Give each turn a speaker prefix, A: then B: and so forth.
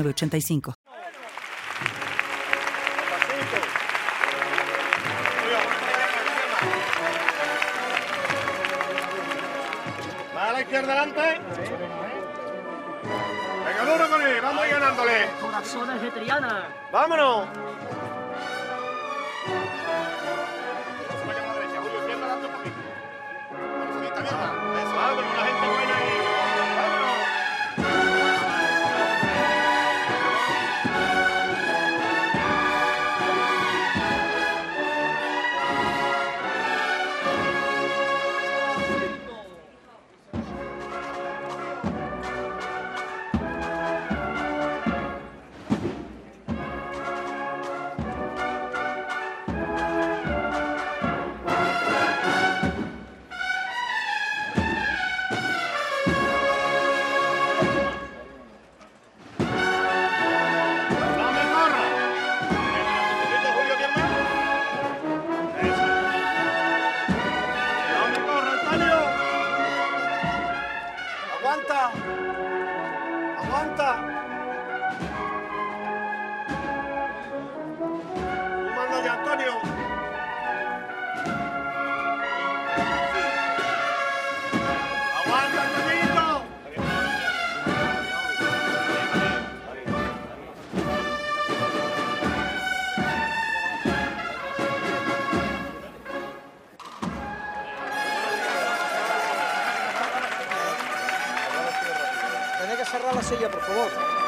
A: 8985. A la izquierda adelante. Venga, duro con él, vamos a ir ganándole.
B: Corazones de Triana.
A: Vámonos. Vamos a la derecha, Julio, izquierda adelante un poquito. Vamos a la izquierda, eso,
C: vámonos, una cerrar la silla, por favor.